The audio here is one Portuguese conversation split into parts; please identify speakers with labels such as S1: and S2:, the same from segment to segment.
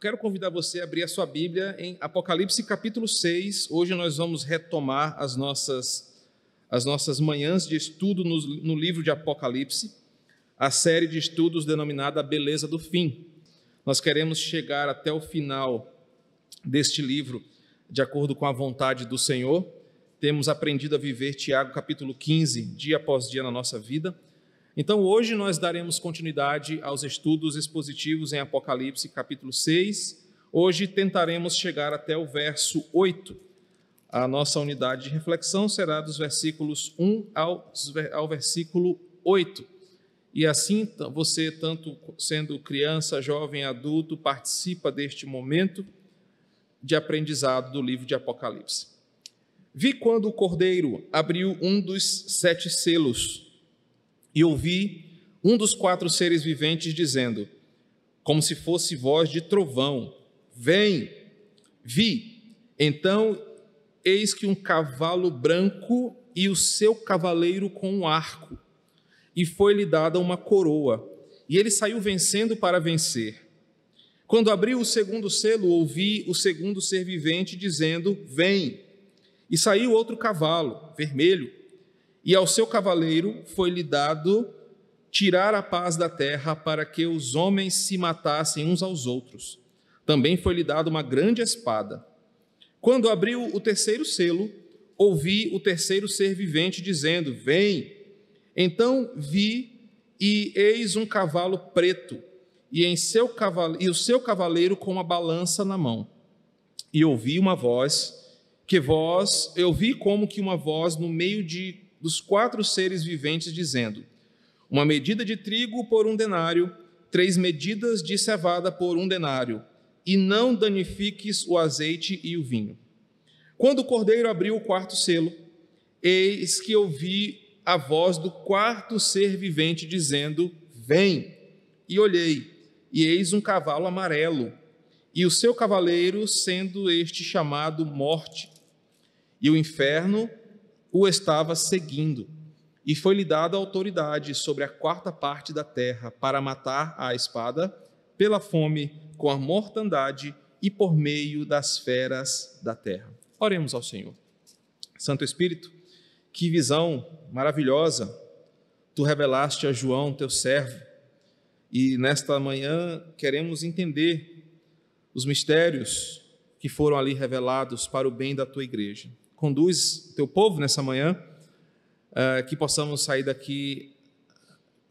S1: Quero convidar você a abrir a sua Bíblia em Apocalipse capítulo 6. Hoje nós vamos retomar as nossas, as nossas manhãs de estudo no, no livro de Apocalipse, a série de estudos denominada A Beleza do Fim. Nós queremos chegar até o final deste livro, de acordo com a vontade do Senhor. Temos aprendido a viver Tiago capítulo 15, dia após dia na nossa vida então, hoje nós daremos continuidade aos estudos expositivos em Apocalipse, capítulo 6. Hoje tentaremos chegar até o verso 8. A nossa unidade de reflexão será dos versículos 1 ao, ao versículo 8. E assim, você, tanto sendo criança, jovem, adulto, participa deste momento de aprendizado do livro de Apocalipse. Vi quando o cordeiro abriu um dos sete selos e ouvi um dos quatro seres viventes dizendo, como se fosse voz de trovão: Vem! Vi. Então, eis que um cavalo branco e o seu cavaleiro com um arco, e foi-lhe dada uma coroa, e ele saiu vencendo para vencer. Quando abriu o segundo selo, ouvi o segundo ser vivente dizendo: Vem! E saiu outro cavalo, vermelho, e ao seu cavaleiro foi-lhe dado tirar a paz da terra para que os homens se matassem uns aos outros. Também foi-lhe dado uma grande espada. Quando abriu o terceiro selo, ouvi o terceiro ser vivente dizendo: Vem. Então vi e eis um cavalo preto, e, em seu e o seu cavaleiro com uma balança na mão. E ouvi uma voz, que voz, eu vi como que uma voz no meio de dos quatro seres viventes, dizendo: Uma medida de trigo por um denário, três medidas de cevada por um denário, e não danifiques o azeite e o vinho. Quando o cordeiro abriu o quarto selo, eis que ouvi a voz do quarto ser vivente dizendo: Vem! E olhei, e eis um cavalo amarelo, e o seu cavaleiro sendo este chamado Morte. E o inferno o estava seguindo, e foi-lhe dada autoridade sobre a quarta parte da terra para matar a espada, pela fome, com a mortandade e por meio das feras da terra. Oremos ao Senhor. Santo Espírito, que visão maravilhosa tu revelaste a João, teu servo, e nesta manhã queremos entender os mistérios que foram ali revelados para o bem da tua igreja conduz teu povo nessa manhã, uh, que possamos sair daqui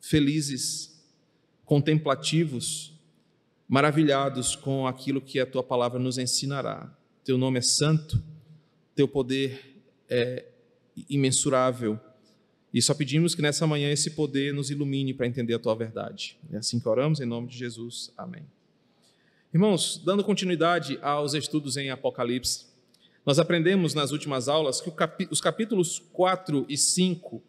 S1: felizes, contemplativos, maravilhados com aquilo que a tua palavra nos ensinará. Teu nome é santo, teu poder é imensurável. E só pedimos que nessa manhã esse poder nos ilumine para entender a tua verdade. É assim que oramos, em nome de Jesus. Amém. Irmãos, dando continuidade aos estudos em Apocalipse, nós aprendemos nas últimas aulas que os capítulos 4 e 5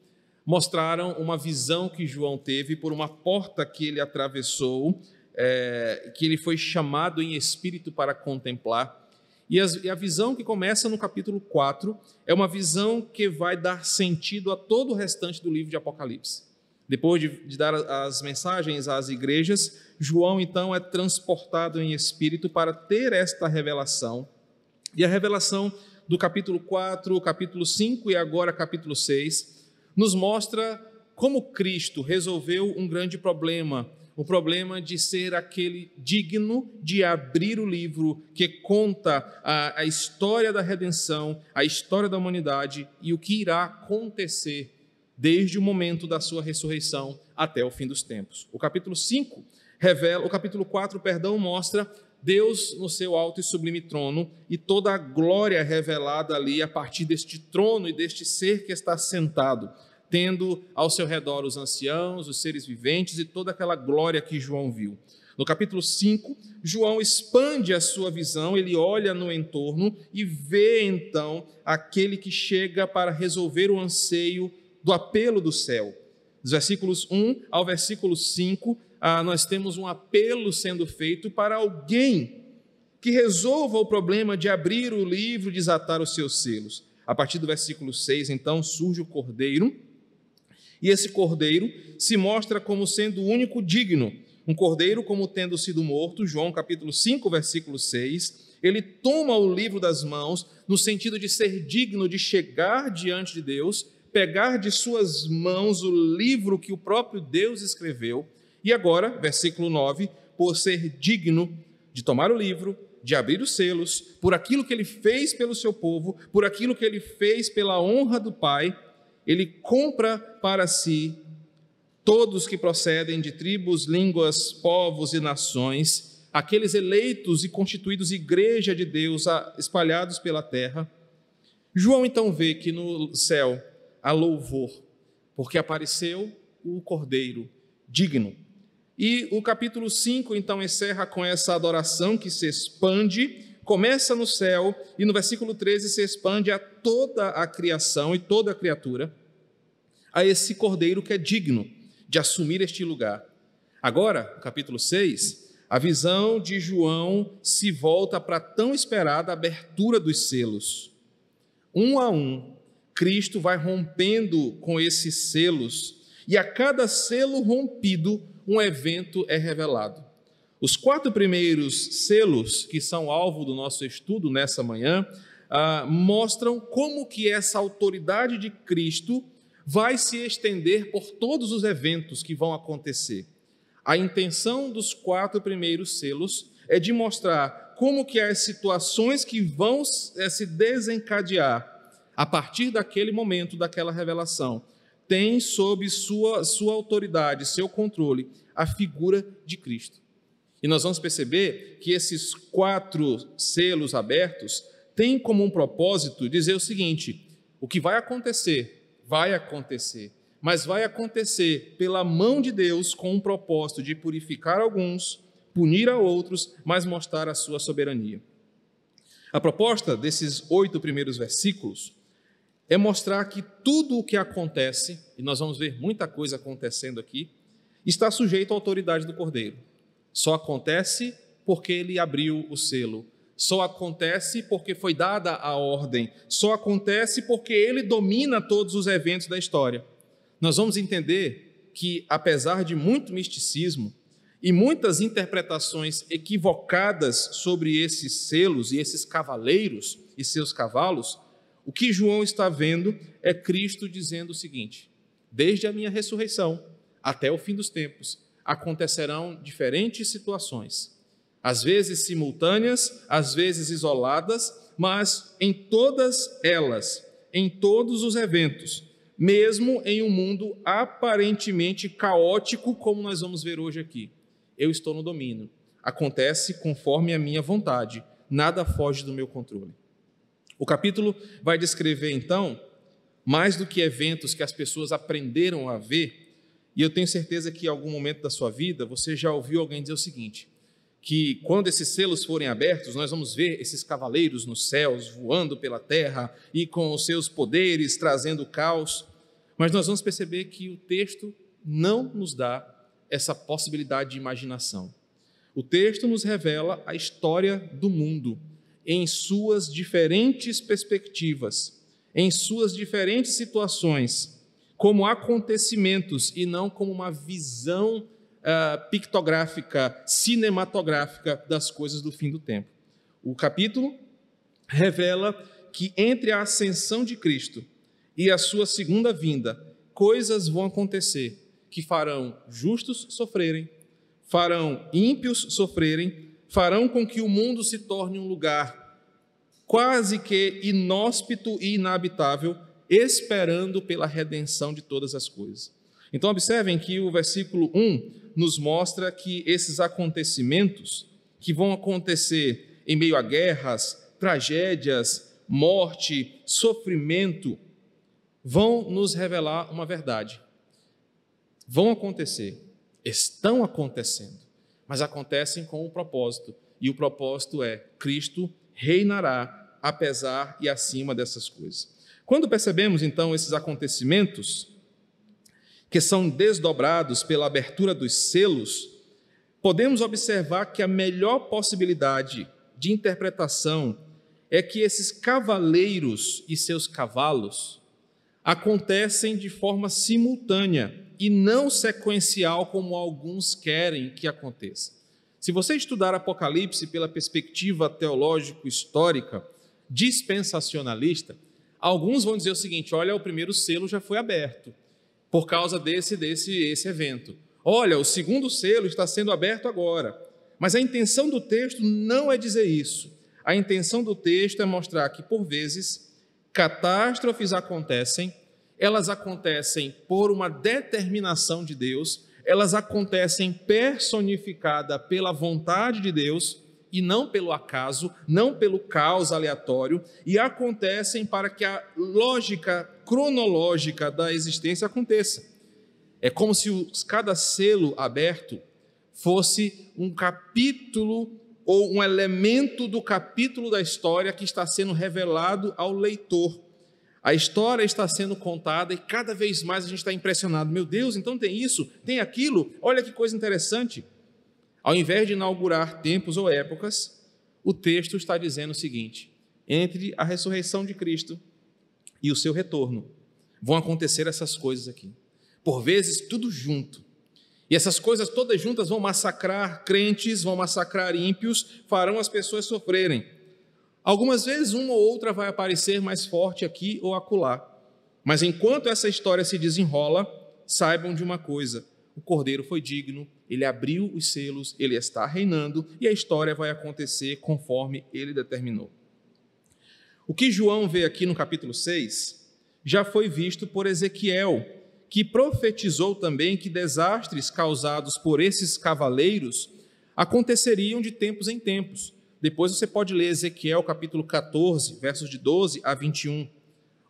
S1: mostraram uma visão que João teve por uma porta que ele atravessou, é, que ele foi chamado em espírito para contemplar. E, a visão que começa no capítulo 4 é uma visão que vai dar sentido a todo o restante do livro de Apocalipse. Depois de, de, dar as mensagens às igrejas, João então é transportado em espírito para ter esta revelação e a revelação do capítulo 4, capítulo 5 e agora capítulo 6 nos mostra como Cristo resolveu um grande problema, o problema de ser aquele digno de abrir o livro que conta a, a história da redenção, a história da humanidade e o que irá acontecer desde o momento da sua ressurreição até o fim dos tempos. O capítulo 5 revela, o capítulo 4, perdão, mostra Deus no seu alto e sublime trono e toda a glória revelada ali a partir deste trono e deste ser que está sentado, tendo ao seu redor os anciãos, os seres viventes e toda aquela glória que João viu. No capítulo 5, João expande a sua visão, ele olha no entorno e vê então aquele que chega para resolver o anseio do apelo do céu. Dos versículos 1 ao versículo 5, ah, nós temos um apelo sendo feito para alguém que resolva o problema de abrir o livro e desatar os seus selos. A partir do versículo 6, então, surge o cordeiro, e esse cordeiro se mostra como sendo o único digno, um cordeiro como tendo sido morto, João capítulo 5, versículo 6. Ele toma o livro das mãos no sentido de ser digno de chegar diante de Deus, pegar de suas mãos o livro que o próprio Deus escreveu. E agora, versículo 9, por ser digno de tomar o livro, de abrir os selos, por aquilo que ele fez pelo seu povo, por aquilo que ele fez pela honra do Pai, ele compra para si todos que procedem de tribos, línguas, povos e nações, aqueles eleitos e constituídos igreja de Deus espalhados pela terra. João então vê que no céu há louvor, porque apareceu o Cordeiro digno. E o capítulo 5 então encerra com essa adoração que se expande, começa no céu e no versículo 13 se expande a toda a criação e toda a criatura, a esse Cordeiro que é digno de assumir este lugar. Agora, capítulo 6, a visão de João se volta para a tão esperada abertura dos selos. Um a um, Cristo vai rompendo com esses selos, e a cada selo rompido, um evento é revelado. Os quatro primeiros selos, que são alvo do nosso estudo nessa manhã, ah, mostram como que essa autoridade de Cristo vai se estender por todos os eventos que vão acontecer. A intenção dos quatro primeiros selos é de mostrar como que as situações que vão eh, se desencadear a partir daquele momento, daquela revelação, têm sob sua, sua autoridade, seu controle, a figura de Cristo. E nós vamos perceber que esses quatro selos abertos têm como um propósito dizer o seguinte: o que vai acontecer vai acontecer, mas vai acontecer pela mão de Deus com um propósito de purificar alguns, punir a outros, mas mostrar a sua soberania. A proposta desses oito primeiros versículos é mostrar que tudo o que acontece, e nós vamos ver muita coisa acontecendo aqui, está sujeito à autoridade do Cordeiro. Só acontece porque ele abriu o selo, só acontece porque foi dada a ordem, só acontece porque ele domina todos os eventos da história. Nós vamos entender que, apesar de muito misticismo e muitas interpretações equivocadas sobre esses selos e esses cavaleiros e seus cavalos, o que João está vendo é Cristo dizendo o seguinte: desde a minha ressurreição até o fim dos tempos, acontecerão diferentes situações às vezes simultâneas, às vezes isoladas, mas em todas elas, em todos os eventos, mesmo em um mundo aparentemente caótico, como nós vamos ver hoje aqui. Eu estou no domínio. Acontece conforme a minha vontade, nada foge do meu controle. O capítulo vai descrever então mais do que eventos que as pessoas aprenderam a ver, e eu tenho certeza que em algum momento da sua vida você já ouviu alguém dizer o seguinte: que quando esses selos forem abertos, nós vamos ver esses cavaleiros nos céus voando pela terra e com os seus poderes trazendo caos. Mas nós vamos perceber que o texto não nos dá essa possibilidade de imaginação. O texto nos revela a história do mundo em suas diferentes perspectivas, em suas diferentes situações, como acontecimentos e não como uma visão uh, pictográfica, cinematográfica das coisas do fim do tempo. O capítulo revela que entre a ascensão de Cristo e a sua segunda vinda, coisas vão acontecer que farão justos sofrerem, farão ímpios sofrerem, farão com que o mundo se torne um lugar quase que inóspito e inabitável, esperando pela redenção de todas as coisas. Então, observem que o versículo 1 nos mostra que esses acontecimentos que vão acontecer em meio a guerras, tragédias, morte, sofrimento, vão nos revelar uma verdade. Vão acontecer, estão acontecendo, mas acontecem com um propósito, e o propósito é: Cristo reinará apesar e acima dessas coisas. Quando percebemos então esses acontecimentos, que são desdobrados pela abertura dos selos, podemos observar que a melhor possibilidade de interpretação é que esses cavaleiros e seus cavalos acontecem de forma simultânea e não sequencial como alguns querem que aconteça. Se você estudar Apocalipse pela perspectiva teológico-histórica dispensacionalista, alguns vão dizer o seguinte: olha, o primeiro selo já foi aberto por causa desse desse esse evento. Olha, o segundo selo está sendo aberto agora. Mas a intenção do texto não é dizer isso. A intenção do texto é mostrar que por vezes catástrofes acontecem, elas acontecem por uma determinação de Deus, elas acontecem personificada pela vontade de Deus e não pelo acaso, não pelo caos aleatório, e acontecem para que a lógica cronológica da existência aconteça. É como se cada selo aberto fosse um capítulo ou um elemento do capítulo da história que está sendo revelado ao leitor. A história está sendo contada e cada vez mais a gente está impressionado. Meu Deus, então tem isso, tem aquilo. Olha que coisa interessante. Ao invés de inaugurar tempos ou épocas, o texto está dizendo o seguinte: entre a ressurreição de Cristo e o seu retorno, vão acontecer essas coisas aqui. Por vezes, tudo junto. E essas coisas todas juntas vão massacrar crentes, vão massacrar ímpios, farão as pessoas sofrerem. Algumas vezes, uma ou outra vai aparecer mais forte aqui ou acolá. Mas enquanto essa história se desenrola, saibam de uma coisa: o cordeiro foi digno, ele abriu os selos, ele está reinando e a história vai acontecer conforme ele determinou. O que João vê aqui no capítulo 6 já foi visto por Ezequiel, que profetizou também que desastres causados por esses cavaleiros aconteceriam de tempos em tempos. Depois você pode ler Ezequiel capítulo 14, versos de 12 a 21.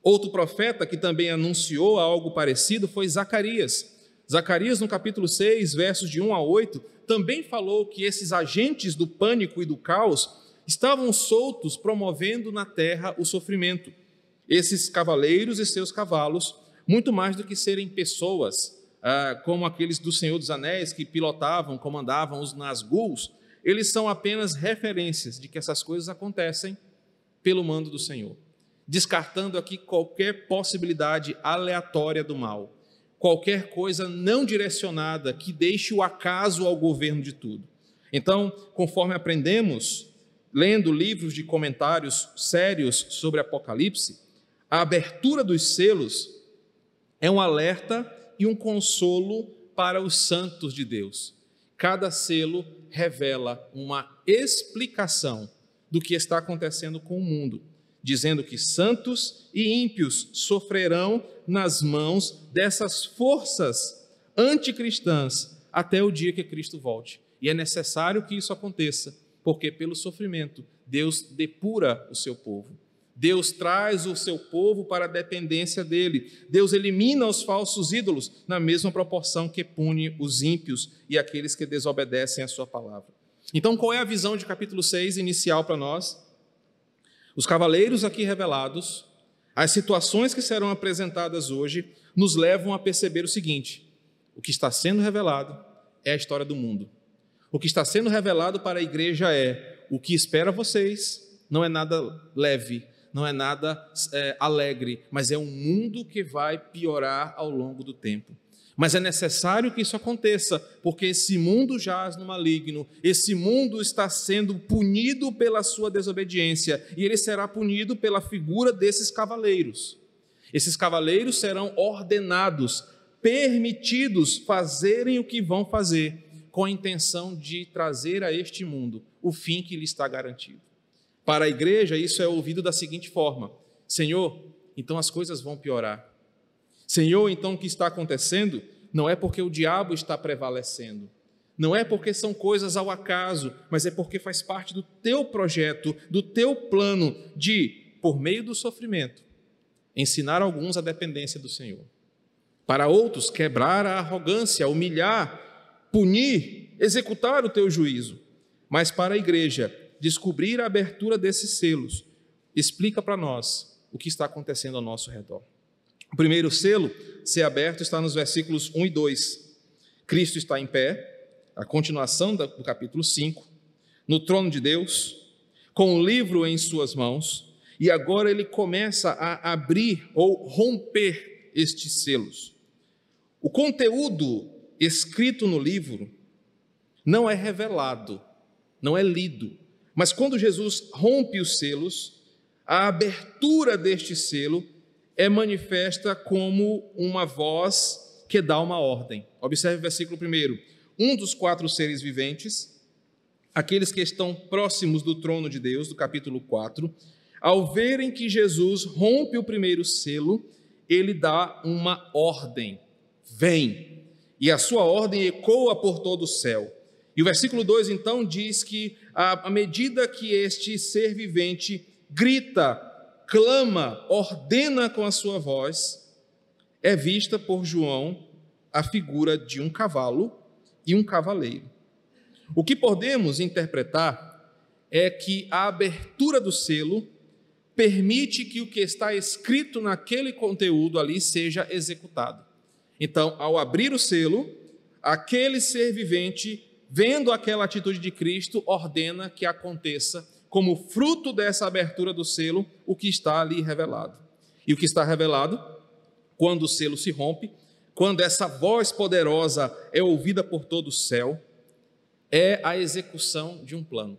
S1: Outro profeta que também anunciou algo parecido foi Zacarias. Zacarias, no capítulo 6, versos de 1 a 8, também falou que esses agentes do pânico e do caos estavam soltos, promovendo na terra o sofrimento. Esses cavaleiros e seus cavalos, muito mais do que serem pessoas, ah, como aqueles do Senhor dos Anéis que pilotavam, comandavam os Nazguls, eles são apenas referências de que essas coisas acontecem pelo mando do Senhor, descartando aqui qualquer possibilidade aleatória do mal qualquer coisa não direcionada que deixe o acaso ao governo de tudo. Então, conforme aprendemos, lendo livros de comentários sérios sobre Apocalipse, a abertura dos selos é um alerta e um consolo para os santos de Deus. Cada selo revela uma explicação do que está acontecendo com o mundo dizendo que santos e ímpios sofrerão nas mãos dessas forças anticristãs até o dia que Cristo volte. E é necessário que isso aconteça, porque pelo sofrimento Deus depura o seu povo. Deus traz o seu povo para a dependência dele. Deus elimina os falsos ídolos na mesma proporção que pune os ímpios e aqueles que desobedecem a sua palavra. Então, qual é a visão de capítulo 6 inicial para nós? Os cavaleiros aqui revelados, as situações que serão apresentadas hoje, nos levam a perceber o seguinte: o que está sendo revelado é a história do mundo. O que está sendo revelado para a igreja é o que espera vocês, não é nada leve, não é nada é, alegre, mas é um mundo que vai piorar ao longo do tempo. Mas é necessário que isso aconteça, porque esse mundo jaz no maligno, esse mundo está sendo punido pela sua desobediência, e ele será punido pela figura desses cavaleiros. Esses cavaleiros serão ordenados, permitidos fazerem o que vão fazer, com a intenção de trazer a este mundo o fim que lhe está garantido. Para a igreja, isso é ouvido da seguinte forma: Senhor, então as coisas vão piorar Senhor, então o que está acontecendo não é porque o diabo está prevalecendo, não é porque são coisas ao acaso, mas é porque faz parte do teu projeto, do teu plano de, por meio do sofrimento, ensinar alguns a dependência do Senhor. Para outros, quebrar a arrogância, humilhar, punir, executar o teu juízo. Mas para a igreja, descobrir a abertura desses selos explica para nós o que está acontecendo ao nosso redor. O primeiro selo ser aberto está nos versículos 1 e 2. Cristo está em pé, a continuação do capítulo 5, no trono de Deus, com o livro em suas mãos, e agora ele começa a abrir ou romper estes selos. O conteúdo escrito no livro não é revelado, não é lido, mas quando Jesus rompe os selos, a abertura deste selo é manifesta como uma voz que dá uma ordem. Observe o versículo 1. Um dos quatro seres viventes, aqueles que estão próximos do trono de Deus, do capítulo 4, ao verem que Jesus rompe o primeiro selo, ele dá uma ordem: vem. E a sua ordem ecoa por todo o céu. E o versículo 2 então diz que, à medida que este ser vivente grita, clama, ordena com a sua voz, é vista por João a figura de um cavalo e um cavaleiro. O que podemos interpretar é que a abertura do selo permite que o que está escrito naquele conteúdo ali seja executado. Então, ao abrir o selo, aquele ser vivente, vendo aquela atitude de Cristo, ordena que aconteça, como fruto dessa abertura do selo, o que está ali revelado. E o que está revelado, quando o selo se rompe, quando essa voz poderosa é ouvida por todo o céu, é a execução de um plano.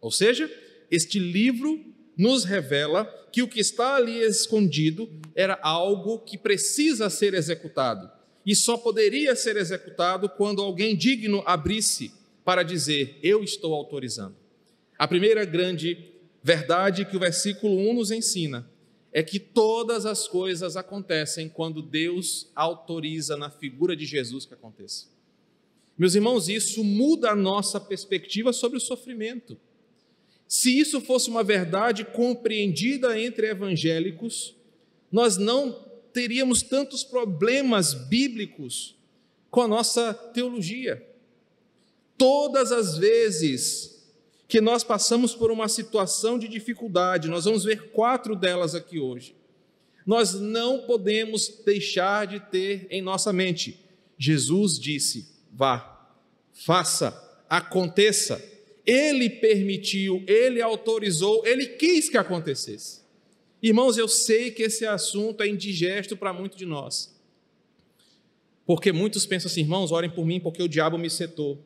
S1: Ou seja, este livro nos revela que o que está ali escondido era algo que precisa ser executado. E só poderia ser executado quando alguém digno abrisse para dizer: Eu estou autorizando. A primeira grande verdade que o versículo 1 nos ensina é que todas as coisas acontecem quando Deus autoriza na figura de Jesus que aconteça. Meus irmãos, isso muda a nossa perspectiva sobre o sofrimento. Se isso fosse uma verdade compreendida entre evangélicos, nós não teríamos tantos problemas bíblicos com a nossa teologia. Todas as vezes que nós passamos por uma situação de dificuldade, nós vamos ver quatro delas aqui hoje. Nós não podemos deixar de ter em nossa mente: Jesus disse, vá, faça, aconteça. Ele permitiu, ele autorizou, ele quis que acontecesse. Irmãos, eu sei que esse assunto é indigesto para muitos de nós. Porque muitos pensam assim, irmãos, orem por mim porque o diabo me setou.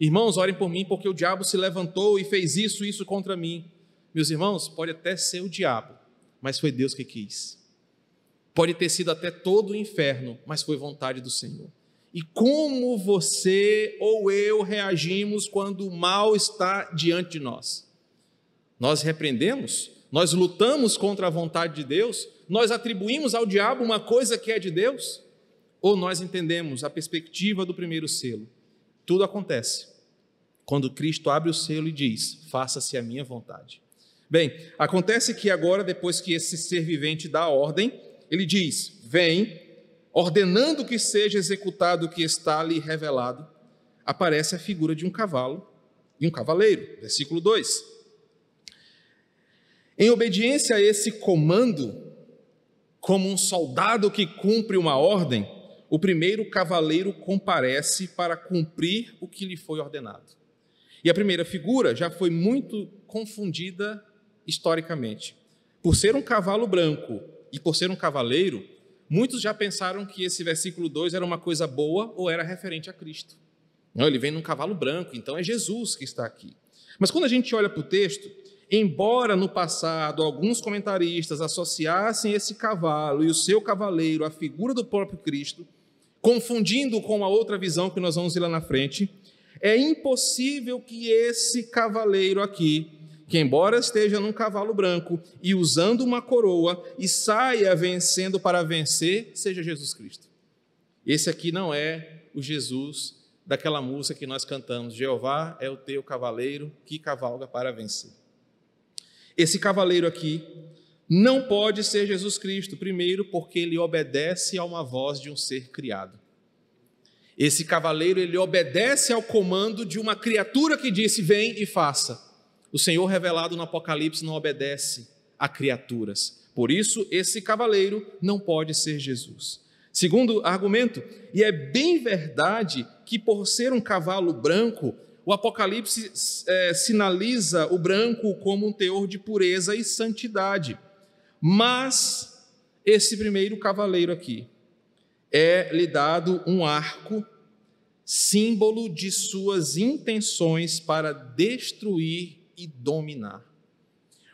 S1: Irmãos, orem por mim porque o diabo se levantou e fez isso, isso contra mim. Meus irmãos, pode até ser o diabo, mas foi Deus que quis. Pode ter sido até todo o inferno, mas foi vontade do Senhor. E como você ou eu reagimos quando o mal está diante de nós? Nós repreendemos? Nós lutamos contra a vontade de Deus? Nós atribuímos ao diabo uma coisa que é de Deus? Ou nós entendemos a perspectiva do primeiro selo? Tudo acontece quando Cristo abre o selo e diz: Faça-se a minha vontade. Bem, acontece que agora, depois que esse ser vivente dá a ordem, ele diz: Vem, ordenando que seja executado o que está ali revelado, aparece a figura de um cavalo e um cavaleiro. Versículo 2. Em obediência a esse comando, como um soldado que cumpre uma ordem, o primeiro cavaleiro comparece para cumprir o que lhe foi ordenado. E a primeira figura já foi muito confundida historicamente. Por ser um cavalo branco e por ser um cavaleiro, Muitos já pensaram que esse versículo 2 era uma coisa boa ou era referente a Cristo. Não, ele vem num cavalo branco, então é Jesus que está aqui. Mas quando a gente olha para o texto, embora no passado alguns comentaristas associassem esse cavalo e o seu cavaleiro à figura do próprio Cristo, confundindo com a outra visão que nós vamos ver lá na frente, é impossível que esse cavaleiro aqui que, embora esteja num cavalo branco e usando uma coroa e saia vencendo para vencer, seja Jesus Cristo. Esse aqui não é o Jesus daquela música que nós cantamos: Jeová é o teu cavaleiro que cavalga para vencer. Esse cavaleiro aqui não pode ser Jesus Cristo, primeiro, porque ele obedece a uma voz de um ser criado. Esse cavaleiro ele obedece ao comando de uma criatura que disse: Vem e faça. O Senhor revelado no Apocalipse não obedece a criaturas. Por isso, esse cavaleiro não pode ser Jesus. Segundo argumento, e é bem verdade que por ser um cavalo branco, o Apocalipse é, sinaliza o branco como um teor de pureza e santidade. Mas esse primeiro cavaleiro aqui, é lhe dado um arco, símbolo de suas intenções para destruir e dominar.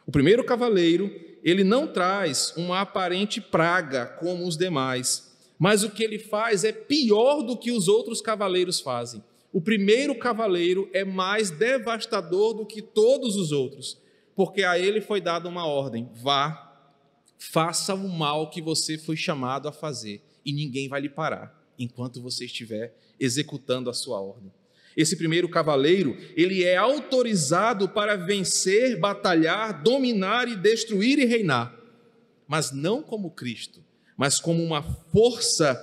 S1: O primeiro cavaleiro, ele não traz uma aparente praga como os demais, mas o que ele faz é pior do que os outros cavaleiros fazem. O primeiro cavaleiro é mais devastador do que todos os outros, porque a ele foi dada uma ordem: vá, faça o mal que você foi chamado a fazer, e ninguém vai lhe parar enquanto você estiver executando a sua ordem. Esse primeiro cavaleiro, ele é autorizado para vencer, batalhar, dominar e destruir e reinar, mas não como Cristo, mas como uma força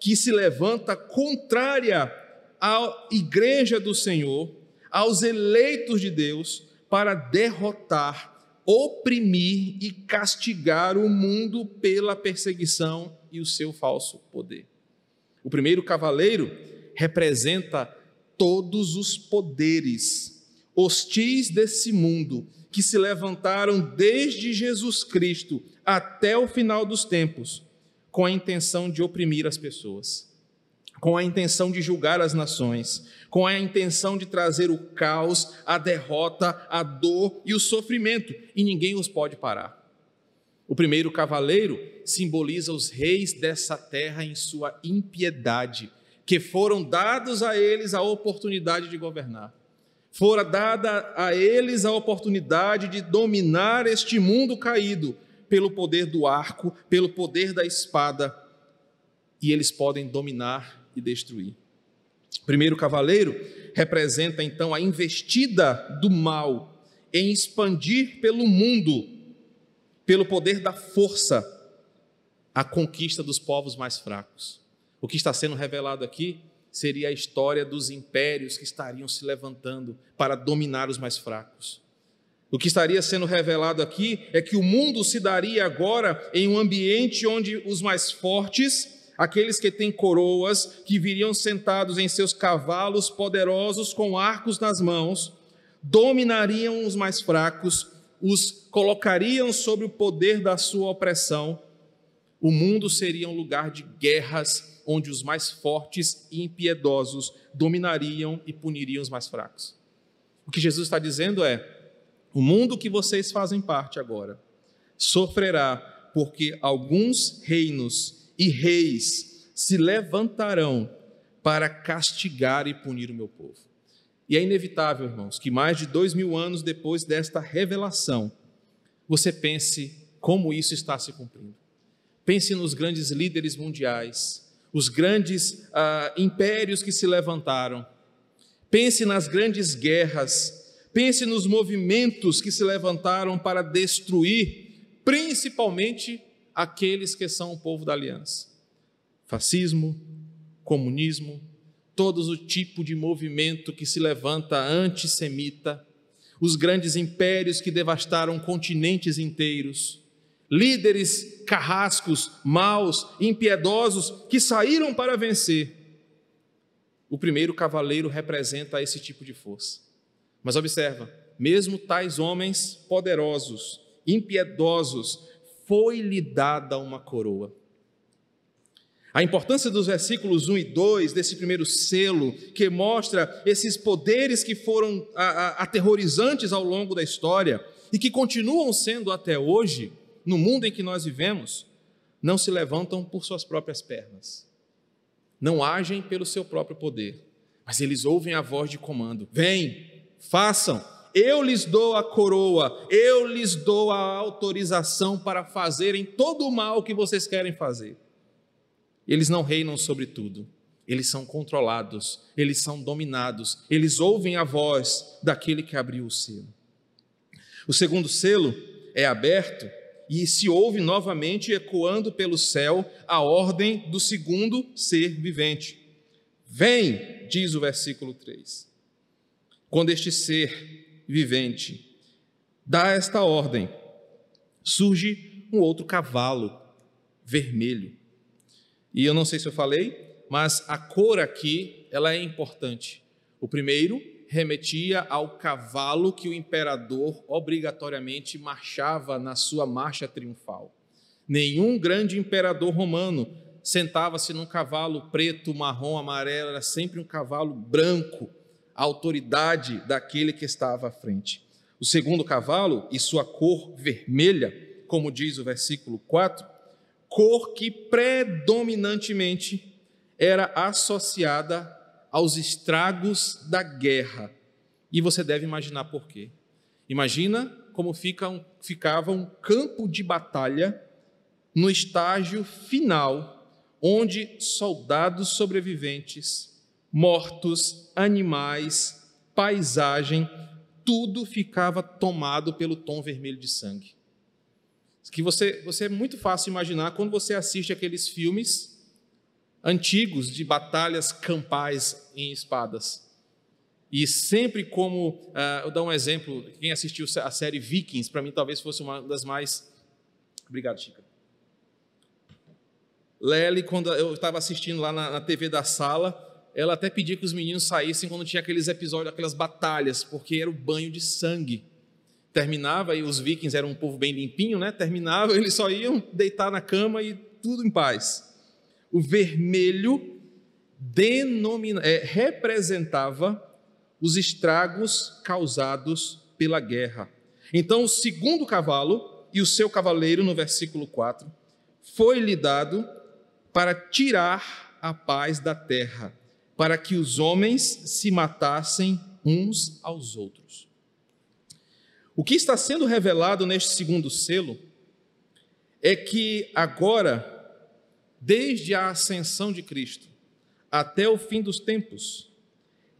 S1: que se levanta contrária à igreja do Senhor, aos eleitos de Deus, para derrotar, oprimir e castigar o mundo pela perseguição e o seu falso poder. O primeiro cavaleiro representa todos os poderes hostis desse mundo que se levantaram desde Jesus Cristo até o final dos tempos com a intenção de oprimir as pessoas, com a intenção de julgar as nações, com a intenção de trazer o caos, a derrota, a dor e o sofrimento, e ninguém os pode parar. O primeiro cavaleiro simboliza os reis dessa terra em sua impiedade, que foram dados a eles a oportunidade de governar. Fora dada a eles a oportunidade de dominar este mundo caído pelo poder do arco, pelo poder da espada, e eles podem dominar e destruir. O primeiro cavaleiro representa então a investida do mal em expandir pelo mundo, pelo poder da força, a conquista dos povos mais fracos. O que está sendo revelado aqui seria a história dos impérios que estariam se levantando para dominar os mais fracos. O que estaria sendo revelado aqui é que o mundo se daria agora em um ambiente onde os mais fortes, aqueles que têm coroas, que viriam sentados em seus cavalos poderosos com arcos nas mãos, dominariam os mais fracos, os colocariam sob o poder da sua opressão. O mundo seria um lugar de guerras onde os mais fortes e impiedosos dominariam e puniriam os mais fracos. O que Jesus está dizendo é: o mundo que vocês fazem parte agora sofrerá porque alguns reinos e reis se levantarão para castigar e punir o meu povo. E é inevitável, irmãos, que mais de dois mil anos depois desta revelação, você pense como isso está se cumprindo. Pense nos grandes líderes mundiais, os grandes ah, impérios que se levantaram. Pense nas grandes guerras. Pense nos movimentos que se levantaram para destruir, principalmente aqueles que são o povo da aliança. Fascismo, comunismo, todos o tipo de movimento que se levanta antissemita, os grandes impérios que devastaram continentes inteiros líderes carrascos, maus, impiedosos, que saíram para vencer. O primeiro cavaleiro representa esse tipo de força. Mas observa, mesmo tais homens poderosos, impiedosos, foi-lhe dada uma coroa. A importância dos versículos 1 e 2, desse primeiro selo, que mostra esses poderes que foram aterrorizantes ao longo da história e que continuam sendo até hoje, no mundo em que nós vivemos, não se levantam por suas próprias pernas, não agem pelo seu próprio poder, mas eles ouvem a voz de comando: vem, façam, eu lhes dou a coroa, eu lhes dou a autorização para fazerem todo o mal que vocês querem fazer. Eles não reinam sobre tudo, eles são controlados, eles são dominados, eles ouvem a voz daquele que abriu o selo. O segundo selo é aberto e se ouve novamente ecoando pelo céu a ordem do segundo ser vivente. Vem, diz o versículo 3. Quando este ser vivente dá esta ordem, surge um outro cavalo vermelho. E eu não sei se eu falei, mas a cor aqui, ela é importante. O primeiro remetia ao cavalo que o imperador obrigatoriamente marchava na sua marcha triunfal. Nenhum grande imperador romano sentava-se num cavalo preto, marrom, amarelo, era sempre um cavalo branco, a autoridade daquele que estava à frente. O segundo cavalo, e sua cor vermelha, como diz o versículo 4, cor que predominantemente era associada aos estragos da guerra. E você deve imaginar por quê. Imagina como fica um, ficava um campo de batalha no estágio final, onde soldados sobreviventes, mortos, animais, paisagem, tudo ficava tomado pelo tom vermelho de sangue. Que você, você é muito fácil imaginar quando você assiste aqueles filmes antigos de batalhas campais em espadas. E sempre como, uh, eu dar um exemplo, quem assistiu a série Vikings, para mim talvez fosse uma das mais. Obrigado, Chica. Lely, quando eu estava assistindo lá na, na, TV da sala, ela até pedia que os meninos saíssem quando tinha aqueles episódios, aquelas batalhas, porque era o banho de sangue. Terminava, e os vikings eram um povo bem limpinho, né? Terminava, eles só iam deitar na cama e tudo em paz. O vermelho denomina, é, representava os estragos causados pela guerra. Então, o segundo cavalo e o seu cavaleiro, no versículo 4, foi-lhe dado para tirar a paz da terra, para que os homens se matassem uns aos outros. O que está sendo revelado neste segundo selo é que agora desde a ascensão de Cristo até o fim dos tempos,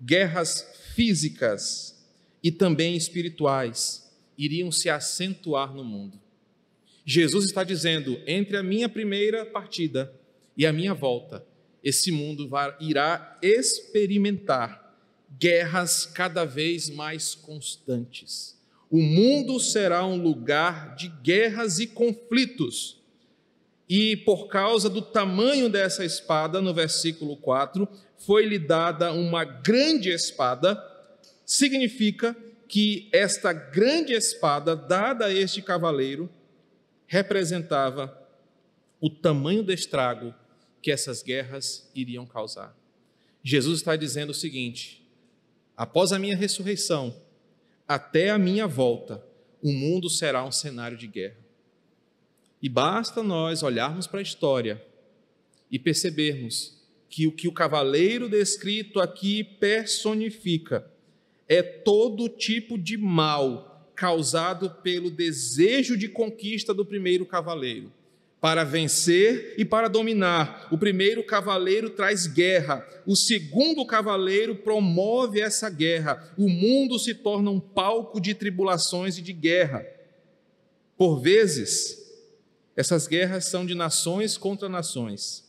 S1: guerras físicas e também espirituais iriam se acentuar no mundo. Jesus está dizendo: entre a minha primeira partida e a minha volta, esse mundo irá experimentar guerras cada vez mais constantes. O mundo será um lugar de guerras e conflitos e por causa do tamanho dessa espada, no versículo 4, foi-lhe dada uma grande espada, significa que esta grande espada dada a este cavaleiro representava o tamanho do estrago que essas guerras iriam causar. Jesus está dizendo o seguinte: após a minha ressurreição, até a minha volta, o mundo será um cenário de guerra. E basta nós olharmos para a história e percebermos que o que o cavaleiro descrito aqui personifica é todo tipo de mal causado pelo desejo de conquista do primeiro cavaleiro. Para vencer e para dominar. O primeiro cavaleiro traz guerra, o segundo cavaleiro promove essa guerra. O mundo se torna um palco de tribulações e de guerra. Por vezes, essas guerras são de nações contra nações.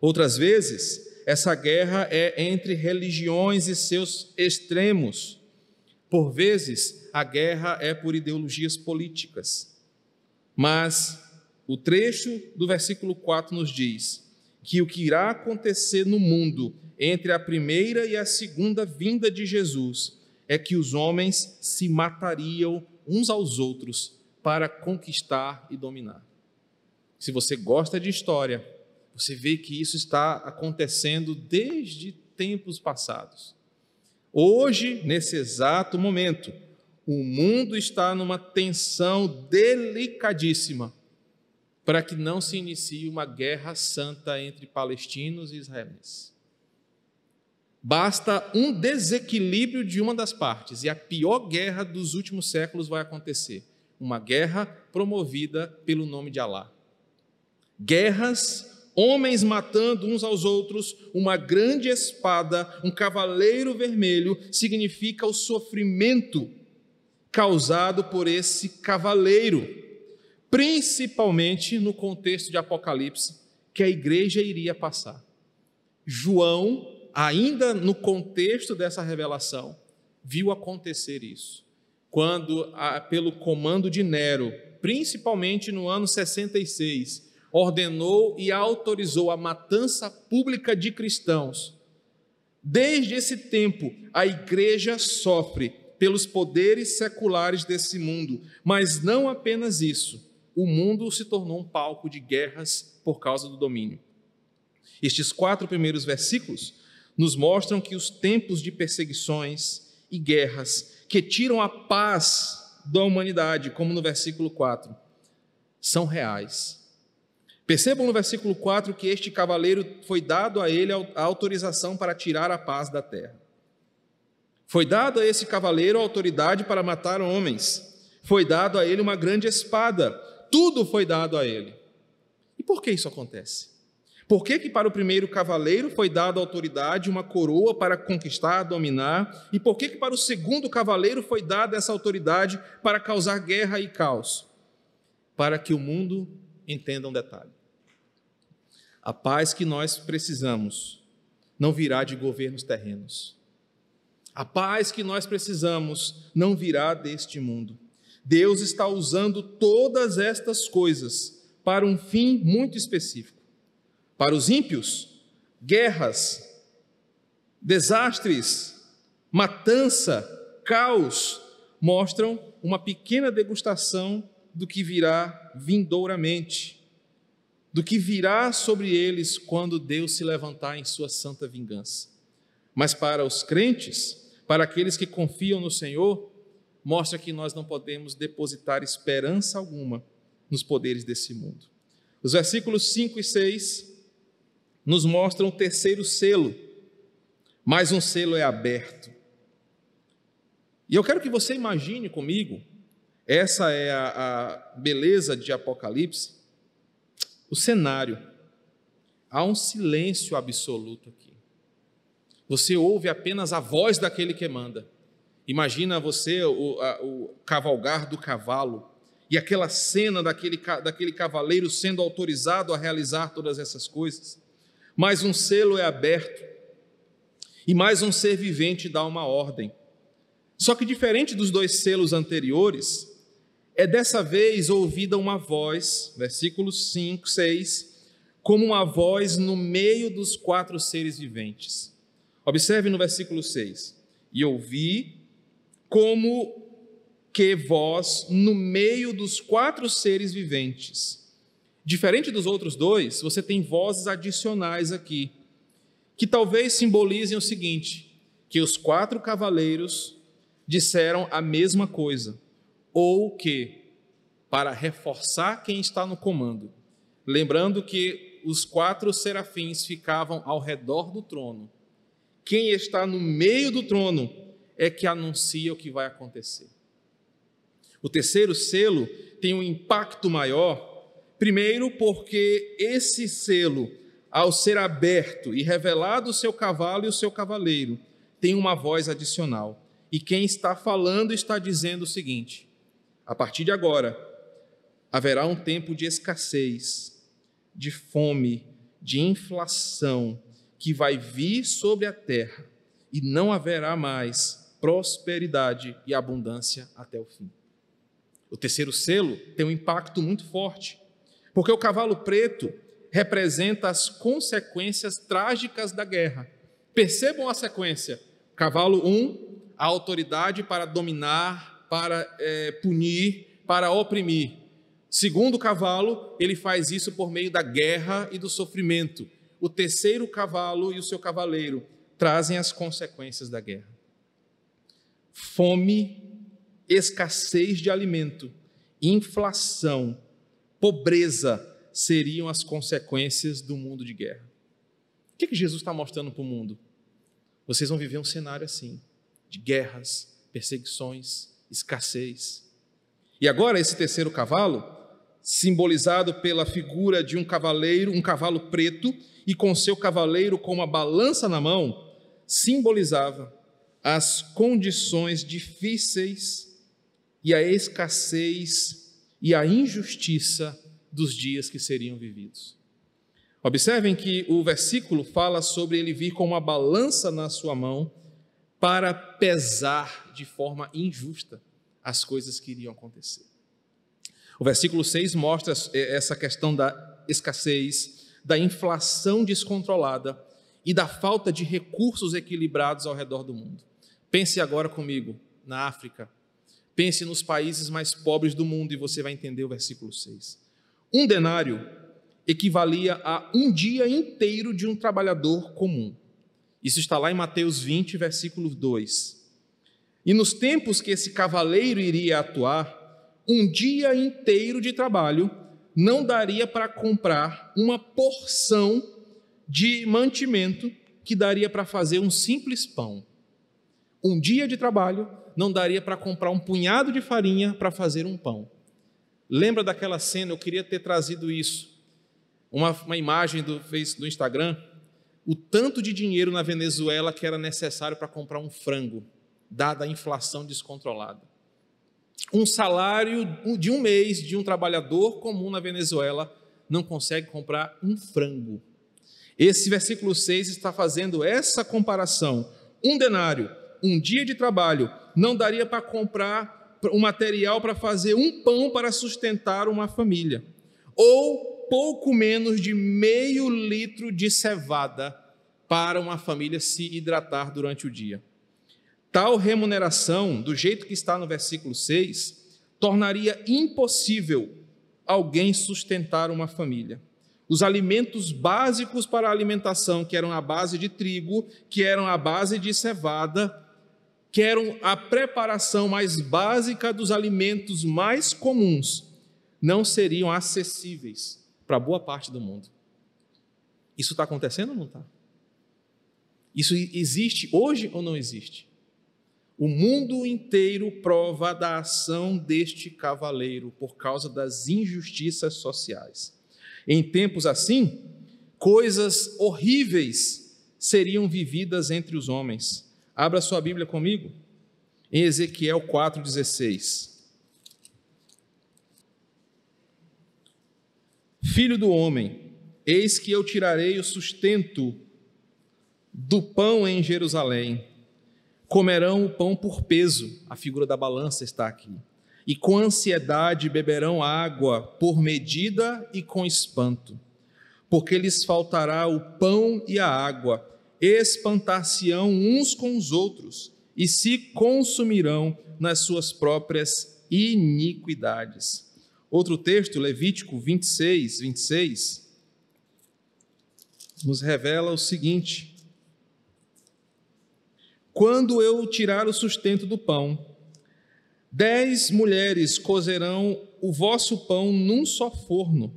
S1: Outras vezes, essa guerra é entre religiões e seus extremos. Por vezes, a guerra é por ideologias políticas. Mas o trecho do versículo 4 nos diz que o que irá acontecer no mundo entre a primeira e a segunda vinda de Jesus é que os homens se matariam uns aos outros para conquistar e dominar. Se você gosta de história, você vê que isso está acontecendo desde tempos passados. Hoje, nesse exato momento, o mundo está numa tensão delicadíssima para que não se inicie uma guerra santa entre palestinos e israelenses. Basta um desequilíbrio de uma das partes e a pior guerra dos últimos séculos vai acontecer uma guerra promovida pelo nome de Alá. Guerras, homens matando uns aos outros, uma grande espada, um cavaleiro vermelho, significa o sofrimento causado por esse cavaleiro, principalmente no contexto de Apocalipse, que a igreja iria passar. João, ainda no contexto dessa revelação, viu acontecer isso quando, pelo comando de Nero, principalmente no ano 66, ordenou e autorizou a matança pública de cristãos. Desde esse tempo, a igreja sofre pelos poderes seculares desse mundo, mas não apenas isso. O mundo se tornou um palco de guerras por causa do domínio. Estes quatro primeiros versículos nos mostram que os tempos de perseguições e guerras que tiram a paz da humanidade, como no versículo 4, são reais. Percebam no versículo 4 que este cavaleiro foi dado a ele a autorização para tirar a paz da terra. Foi dado a esse cavaleiro a autoridade para matar homens. Foi dado a ele uma grande espada. Tudo foi dado a ele. E por que isso acontece? Por que, que para o primeiro cavaleiro foi dada autoridade, uma coroa para conquistar, dominar? E por que, que para o segundo cavaleiro foi dada essa autoridade para causar guerra e caos? Para que o mundo entenda um detalhe. A paz que nós precisamos não virá de governos terrenos. A paz que nós precisamos não virá deste mundo. Deus está usando todas estas coisas para um fim muito específico para os ímpios, guerras, desastres, matança, caos mostram uma pequena degustação do que virá vindouramente, do que virá sobre eles quando Deus se levantar em sua santa vingança. Mas para os crentes, para aqueles que confiam no Senhor, mostra que nós não podemos depositar esperança alguma nos poderes desse mundo. Os versículos 5 e 6 nos mostra um terceiro selo, mais um selo é aberto. E eu quero que você imagine comigo, essa é a, a beleza de Apocalipse, o cenário. Há um silêncio absoluto aqui. Você ouve apenas a voz daquele que manda. Imagina você o, a, o cavalgar do cavalo e aquela cena daquele, daquele cavaleiro sendo autorizado a realizar todas essas coisas mais um selo é aberto e mais um ser vivente dá uma ordem. Só que diferente dos dois selos anteriores, é dessa vez ouvida uma voz, versículos 5, 6, como uma voz no meio dos quatro seres viventes. Observe no versículo 6. E ouvi como que voz no meio dos quatro seres viventes Diferente dos outros dois, você tem vozes adicionais aqui, que talvez simbolizem o seguinte: que os quatro cavaleiros disseram a mesma coisa, ou que, para reforçar quem está no comando, lembrando que os quatro serafins ficavam ao redor do trono, quem está no meio do trono é que anuncia o que vai acontecer. O terceiro selo tem um impacto maior Primeiro, porque esse selo, ao ser aberto e revelado o seu cavalo e o seu cavaleiro, tem uma voz adicional. E quem está falando está dizendo o seguinte: a partir de agora, haverá um tempo de escassez, de fome, de inflação, que vai vir sobre a terra, e não haverá mais prosperidade e abundância até o fim. O terceiro selo tem um impacto muito forte porque o cavalo preto representa as consequências trágicas da guerra. Percebam a sequência: cavalo 1, um, a autoridade para dominar, para é, punir, para oprimir. Segundo cavalo, ele faz isso por meio da guerra e do sofrimento. O terceiro cavalo e o seu cavaleiro trazem as consequências da guerra: fome, escassez de alimento, inflação, pobreza seriam as consequências do mundo de guerra. O que, que Jesus está mostrando para o mundo? Vocês vão viver um cenário assim, de guerras, perseguições, escassez. E agora, esse terceiro cavalo, simbolizado pela figura de um cavaleiro, um cavalo preto, e com seu cavaleiro com uma balança na mão, simbolizava as condições difíceis e a escassez e a injustiça dos dias que seriam vividos. Observem que o versículo fala sobre ele vir com uma balança na sua mão para pesar de forma injusta as coisas que iriam acontecer. O versículo 6 mostra essa questão da escassez, da inflação descontrolada e da falta de recursos equilibrados ao redor do mundo. Pense agora comigo na África, Pense nos países mais pobres do mundo e você vai entender o versículo 6. Um denário equivalia a um dia inteiro de um trabalhador comum. Isso está lá em Mateus 20, versículo 2. E nos tempos que esse cavaleiro iria atuar, um dia inteiro de trabalho não daria para comprar uma porção de mantimento que daria para fazer um simples pão. Um dia de trabalho não daria para comprar um punhado de farinha para fazer um pão. Lembra daquela cena? Eu queria ter trazido isso. Uma, uma imagem do, do Instagram. O tanto de dinheiro na Venezuela que era necessário para comprar um frango, dada a inflação descontrolada. Um salário de um mês de um trabalhador comum na Venezuela não consegue comprar um frango. Esse versículo 6 está fazendo essa comparação. Um denário, um dia de trabalho, não daria para comprar um material para fazer um pão para sustentar uma família, ou pouco menos de meio litro de cevada para uma família se hidratar durante o dia. Tal remuneração, do jeito que está no versículo 6, tornaria impossível alguém sustentar uma família. Os alimentos básicos para a alimentação, que eram a base de trigo, que eram a base de cevada, que eram a preparação mais básica dos alimentos mais comuns, não seriam acessíveis para boa parte do mundo. Isso está acontecendo ou não está? Isso existe hoje ou não existe? O mundo inteiro prova da ação deste cavaleiro por causa das injustiças sociais. Em tempos assim, coisas horríveis seriam vividas entre os homens Abra sua Bíblia comigo em Ezequiel 4,16. Filho do homem, eis que eu tirarei o sustento do pão em Jerusalém. Comerão o pão por peso, a figura da balança está aqui. E com ansiedade beberão água por medida e com espanto, porque lhes faltará o pão e a água espantar-se-ão uns com os outros e se consumirão nas suas próprias iniquidades. Outro texto, Levítico 26, 26, nos revela o seguinte: Quando eu tirar o sustento do pão, dez mulheres cozerão o vosso pão num só forno,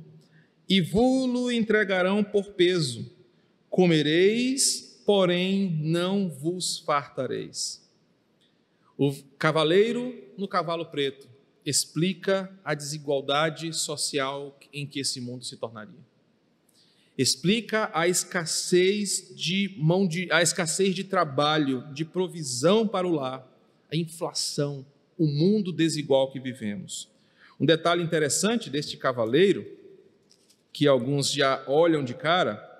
S1: e vulo entregarão por peso. Comereis porém não vos fartareis. O cavaleiro no cavalo preto explica a desigualdade social em que esse mundo se tornaria. Explica a escassez de mão de a escassez de trabalho, de provisão para o lar, a inflação, o mundo desigual que vivemos. Um detalhe interessante deste cavaleiro, que alguns já olham de cara,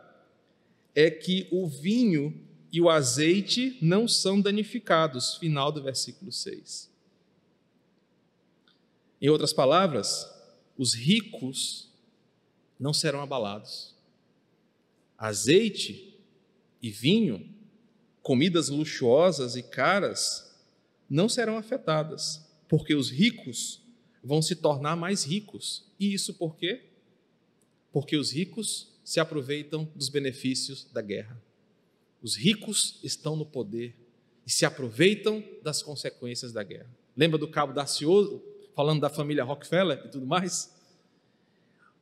S1: é que o vinho e o azeite não são danificados. Final do versículo 6. Em outras palavras, os ricos não serão abalados. Azeite e vinho, comidas luxuosas e caras, não serão afetadas, porque os ricos vão se tornar mais ricos. E isso por quê? Porque os ricos se aproveitam dos benefícios da guerra. Os ricos estão no poder e se aproveitam das consequências da guerra. Lembra do cabo Dacioso, falando da família Rockefeller e tudo mais?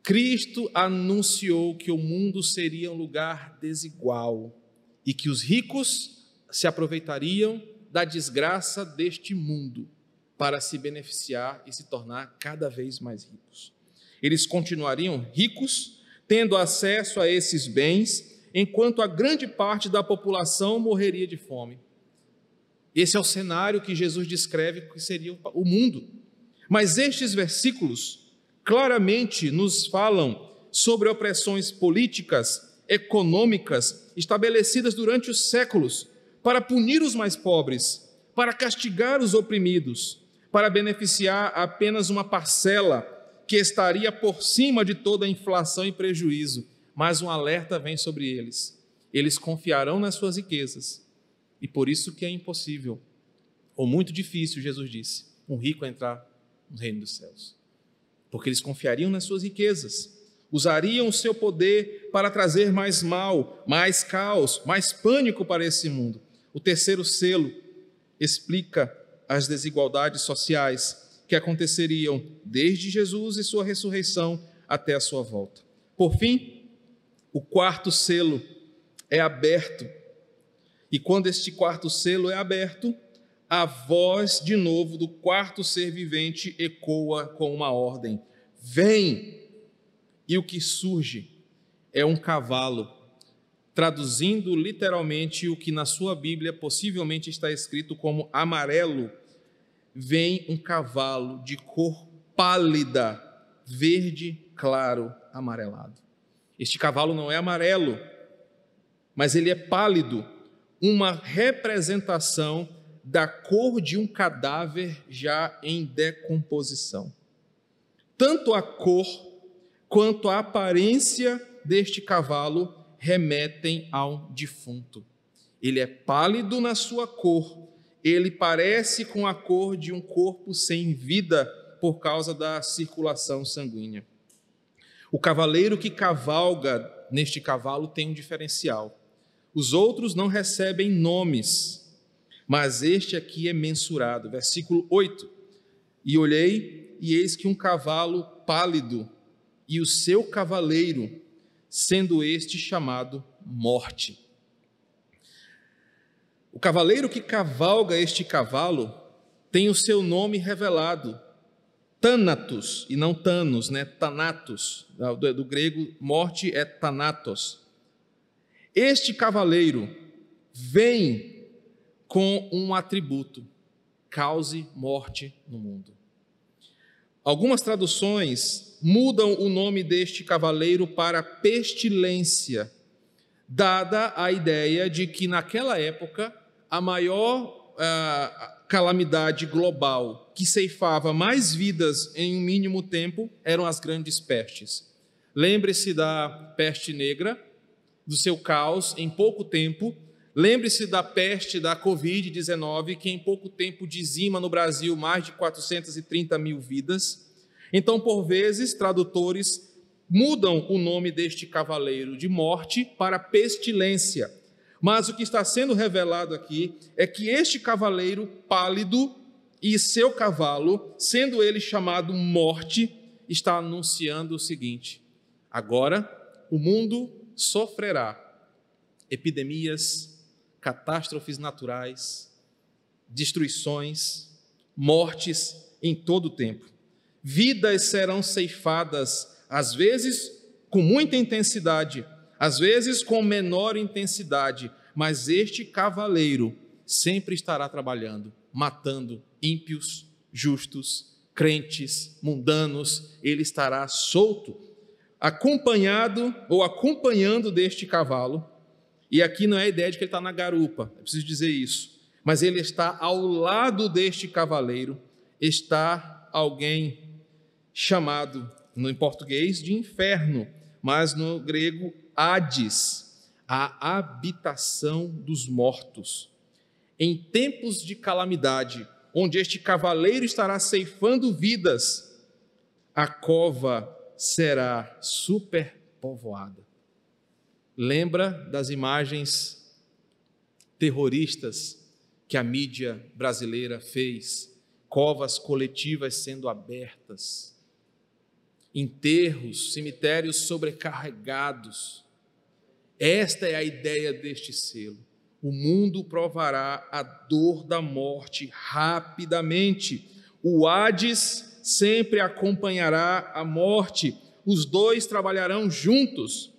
S1: Cristo anunciou que o mundo seria um lugar desigual e que os ricos se aproveitariam da desgraça deste mundo para se beneficiar e se tornar cada vez mais ricos. Eles continuariam ricos tendo acesso a esses bens, enquanto a grande parte da população morreria de fome. Esse é o cenário que Jesus descreve que seria o mundo. Mas estes versículos claramente nos falam sobre opressões políticas, econômicas, estabelecidas durante os séculos para punir os mais pobres, para castigar os oprimidos, para beneficiar apenas uma parcela que estaria por cima de toda a inflação e prejuízo, mas um alerta vem sobre eles. Eles confiarão nas suas riquezas. E por isso que é impossível, ou muito difícil, Jesus disse, um rico entrar no reino dos céus. Porque eles confiariam nas suas riquezas, usariam o seu poder para trazer mais mal, mais caos, mais pânico para esse mundo. O terceiro selo explica as desigualdades sociais que aconteceriam desde Jesus e sua ressurreição até a sua volta. Por fim, o quarto selo é aberto. E quando este quarto selo é aberto, a voz de novo do quarto ser vivente ecoa com uma ordem: Vem! E o que surge é um cavalo, traduzindo literalmente o que na sua Bíblia possivelmente está escrito como amarelo. Vem um cavalo de cor pálida, verde claro, amarelado. Este cavalo não é amarelo, mas ele é pálido, uma representação da cor de um cadáver já em decomposição. Tanto a cor quanto a aparência deste cavalo remetem ao defunto. Ele é pálido na sua cor, ele parece com a cor de um corpo sem vida por causa da circulação sanguínea. O cavaleiro que cavalga neste cavalo tem um diferencial. Os outros não recebem nomes, mas este aqui é mensurado. Versículo 8: E olhei, e eis que um cavalo pálido, e o seu cavaleiro, sendo este chamado Morte. O cavaleiro que cavalga este cavalo tem o seu nome revelado, Thanatos, e não Thanos, né? Thanatos, do, do grego morte é Thanatos. Este cavaleiro vem com um atributo: cause morte no mundo. Algumas traduções mudam o nome deste cavaleiro para pestilência, dada a ideia de que naquela época a maior uh, calamidade global que ceifava mais vidas em um mínimo tempo eram as grandes pestes. Lembre-se da peste negra, do seu caos em pouco tempo, Lembre-se da peste da Covid-19, que em pouco tempo dizima no Brasil mais de 430 mil vidas. Então, por vezes, tradutores mudam o nome deste cavaleiro de morte para pestilência. Mas o que está sendo revelado aqui é que este cavaleiro pálido e seu cavalo, sendo ele chamado morte, está anunciando o seguinte: agora o mundo sofrerá epidemias, catástrofes naturais, destruições, mortes em todo o tempo. Vidas serão ceifadas, às vezes com muita intensidade, às vezes com menor intensidade, mas este cavaleiro sempre estará trabalhando, matando ímpios, justos, crentes, mundanos, ele estará solto, acompanhado ou acompanhando deste cavalo, e aqui não é a ideia de que ele está na garupa, é preciso dizer isso. Mas ele está ao lado deste cavaleiro, está alguém chamado, no português, de inferno, mas no grego, Hades, a habitação dos mortos. Em tempos de calamidade, onde este cavaleiro estará ceifando vidas, a cova será superpovoada. Lembra das imagens terroristas que a mídia brasileira fez? Covas coletivas sendo abertas, enterros, cemitérios sobrecarregados. Esta é a ideia deste selo. O mundo provará a dor da morte rapidamente. O Hades sempre acompanhará a morte. Os dois trabalharão juntos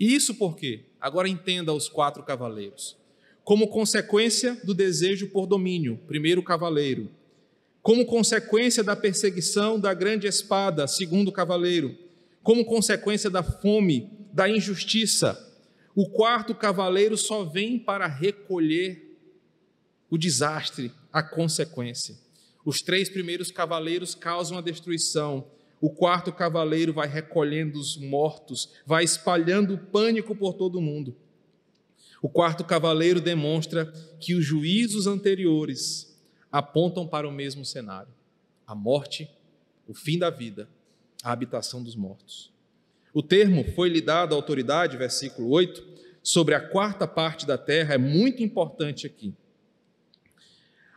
S1: isso por quê? Agora entenda os quatro cavaleiros. Como consequência do desejo por domínio, primeiro cavaleiro. Como consequência da perseguição da grande espada, segundo cavaleiro. Como consequência da fome, da injustiça. O quarto cavaleiro só vem para recolher o desastre, a consequência. Os três primeiros cavaleiros causam a destruição o quarto cavaleiro vai recolhendo os mortos, vai espalhando o pânico por todo o mundo. O quarto cavaleiro demonstra que os juízos anteriores apontam para o mesmo cenário. a morte, o fim da vida, a habitação dos mortos. O termo foi-lhe dado autoridade, versículo 8, sobre a quarta parte da terra, é muito importante aqui.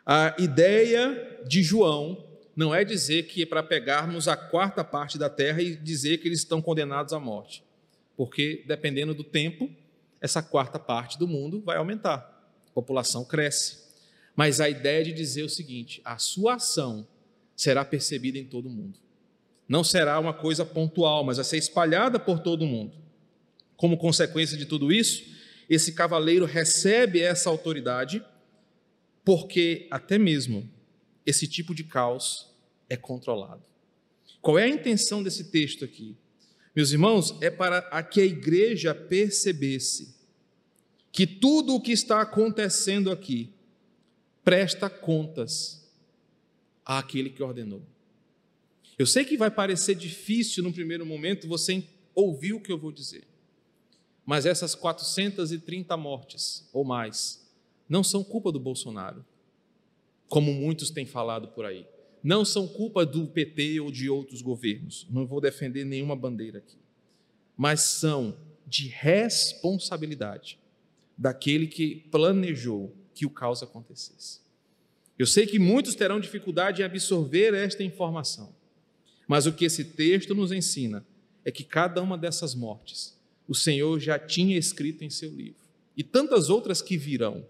S1: A ideia de João não é dizer que é para pegarmos a quarta parte da terra e dizer que eles estão condenados à morte, porque dependendo do tempo, essa quarta parte do mundo vai aumentar, a população cresce. Mas a ideia de dizer o seguinte: a sua ação será percebida em todo mundo. Não será uma coisa pontual, mas vai ser espalhada por todo mundo. Como consequência de tudo isso, esse cavaleiro recebe essa autoridade, porque até mesmo esse tipo de caos é controlado. Qual é a intenção desse texto aqui? Meus irmãos, é para que a igreja percebesse que tudo o que está acontecendo aqui presta contas àquele que ordenou. Eu sei que vai parecer difícil no primeiro momento você ouvir o que eu vou dizer, mas essas 430 mortes ou mais não são culpa do Bolsonaro, como muitos têm falado por aí. Não são culpa do PT ou de outros governos. Não vou defender nenhuma bandeira aqui. Mas são de responsabilidade daquele que planejou que o caos acontecesse. Eu sei que muitos terão dificuldade em absorver esta informação, mas o que esse texto nos ensina é que cada uma dessas mortes o Senhor já tinha escrito em seu livro, e tantas outras que virão.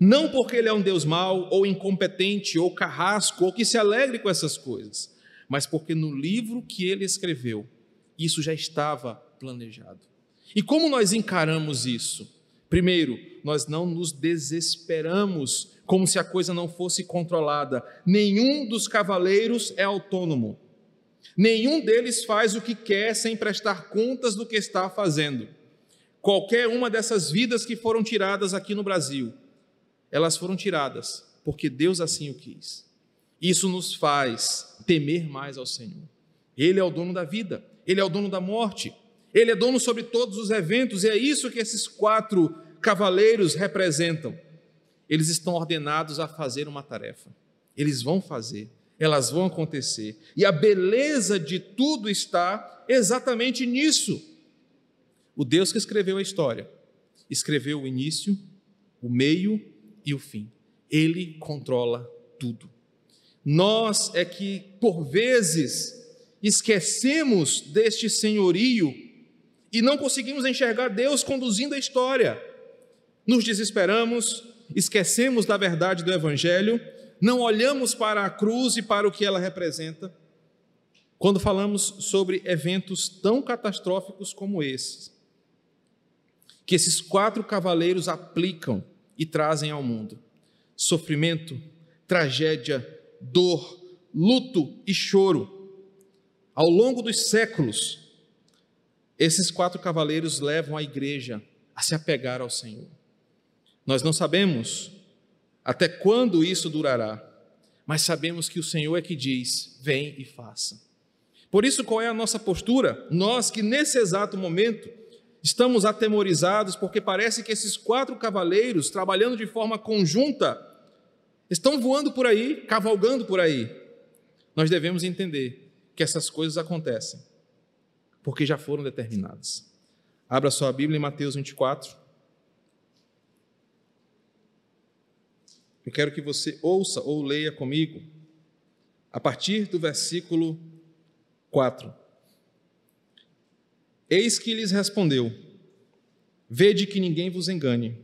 S1: Não porque ele é um Deus mau, ou incompetente, ou carrasco, ou que se alegre com essas coisas, mas porque no livro que ele escreveu, isso já estava planejado. E como nós encaramos isso? Primeiro, nós não nos desesperamos como se a coisa não fosse controlada. Nenhum dos cavaleiros é autônomo. Nenhum deles faz o que quer sem prestar contas do que está fazendo. Qualquer uma dessas vidas que foram tiradas aqui no Brasil, elas foram tiradas porque Deus assim o quis. Isso nos faz temer mais ao Senhor. Ele é o dono da vida, ele é o dono da morte, ele é dono sobre todos os eventos, e é isso que esses quatro cavaleiros representam. Eles estão ordenados a fazer uma tarefa. Eles vão fazer, elas vão acontecer. E a beleza de tudo está exatamente nisso. O Deus que escreveu a história, escreveu o início, o meio e o fim. Ele controla tudo. Nós é que, por vezes, esquecemos deste senhorio e não conseguimos enxergar Deus conduzindo a história. Nos desesperamos, esquecemos da verdade do Evangelho, não olhamos para a cruz e para o que ela representa. Quando falamos sobre eventos tão catastróficos como esses, que esses quatro cavaleiros aplicam e trazem ao mundo: sofrimento, tragédia, dor, luto e choro. Ao longo dos séculos, esses quatro cavaleiros levam a igreja a se apegar ao Senhor. Nós não sabemos até quando isso durará, mas sabemos que o Senhor é que diz: vem e faça. Por isso, qual é a nossa postura? Nós que nesse exato momento Estamos atemorizados porque parece que esses quatro cavaleiros, trabalhando de forma conjunta, estão voando por aí, cavalgando por aí. Nós devemos entender que essas coisas acontecem porque já foram determinadas. Abra sua Bíblia em Mateus 24. Eu quero que você ouça ou leia comigo a partir do versículo 4. Eis que lhes respondeu: Vede que ninguém vos engane,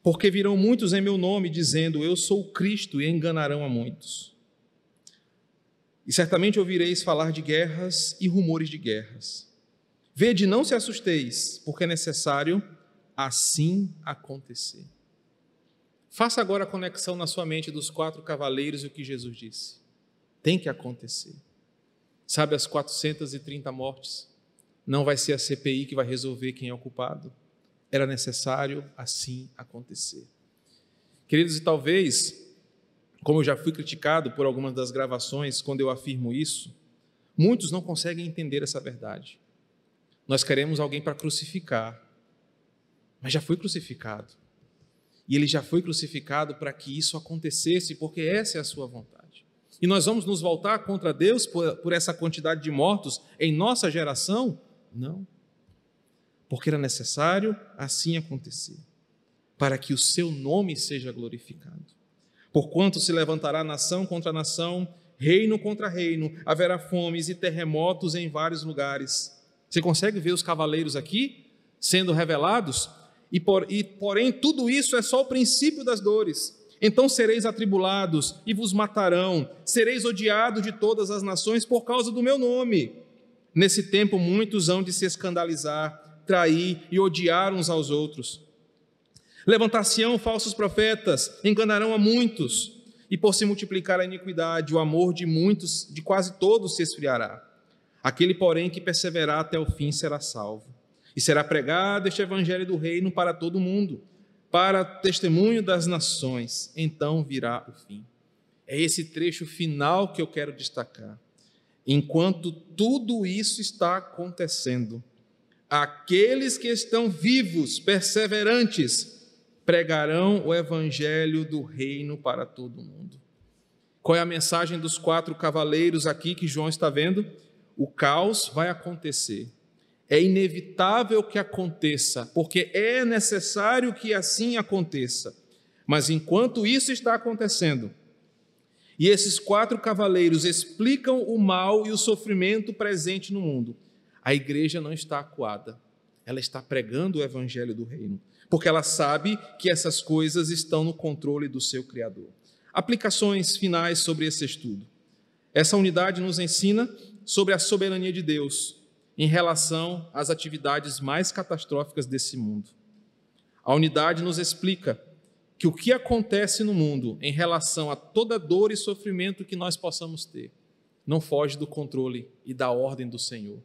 S1: porque virão muitos em meu nome, dizendo: Eu sou o Cristo, e enganarão a muitos. E certamente ouvireis falar de guerras e rumores de guerras. Vede, não se assusteis, porque é necessário assim acontecer. Faça agora a conexão na sua mente dos quatro cavaleiros e o que Jesus disse. Tem que acontecer. Sabe as 430 mortes? Não vai ser a CPI que vai resolver quem é o culpado. Era necessário assim acontecer. Queridos, e talvez, como eu já fui criticado por algumas das gravações quando eu afirmo isso, muitos não conseguem entender essa verdade. Nós queremos alguém para crucificar, mas já foi crucificado. E ele já foi crucificado para que isso acontecesse, porque essa é a sua vontade. E nós vamos nos voltar contra Deus por, por essa quantidade de mortos em nossa geração? Não. Porque era necessário assim acontecer, para que o seu nome seja glorificado. Porquanto se levantará nação contra nação, reino contra reino, haverá fomes e terremotos em vários lugares. Você consegue ver os cavaleiros aqui sendo revelados? E, por, e porém, tudo isso é só o princípio das dores. Então sereis atribulados e vos matarão, sereis odiados de todas as nações por causa do meu nome. Nesse tempo, muitos hão de se escandalizar, trair e odiar uns aos outros. Levantar-se-ão falsos profetas, enganarão a muitos, e por se multiplicar a iniquidade, o amor de muitos, de quase todos, se esfriará. Aquele, porém, que perseverar até o fim será salvo. E será pregado este evangelho do reino para todo o mundo para testemunho das nações, então virá o fim. É esse trecho final que eu quero destacar. Enquanto tudo isso está acontecendo, aqueles que estão vivos, perseverantes, pregarão o evangelho do reino para todo mundo. Qual é a mensagem dos quatro cavaleiros aqui que João está vendo? O caos vai acontecer é inevitável que aconteça, porque é necessário que assim aconteça. Mas enquanto isso está acontecendo, e esses quatro cavaleiros explicam o mal e o sofrimento presente no mundo, a igreja não está acuada, ela está pregando o evangelho do reino, porque ela sabe que essas coisas estão no controle do seu Criador. Aplicações finais sobre esse estudo. Essa unidade nos ensina sobre a soberania de Deus em relação às atividades mais catastróficas desse mundo. A unidade nos explica que o que acontece no mundo em relação a toda dor e sofrimento que nós possamos ter não foge do controle e da ordem do Senhor.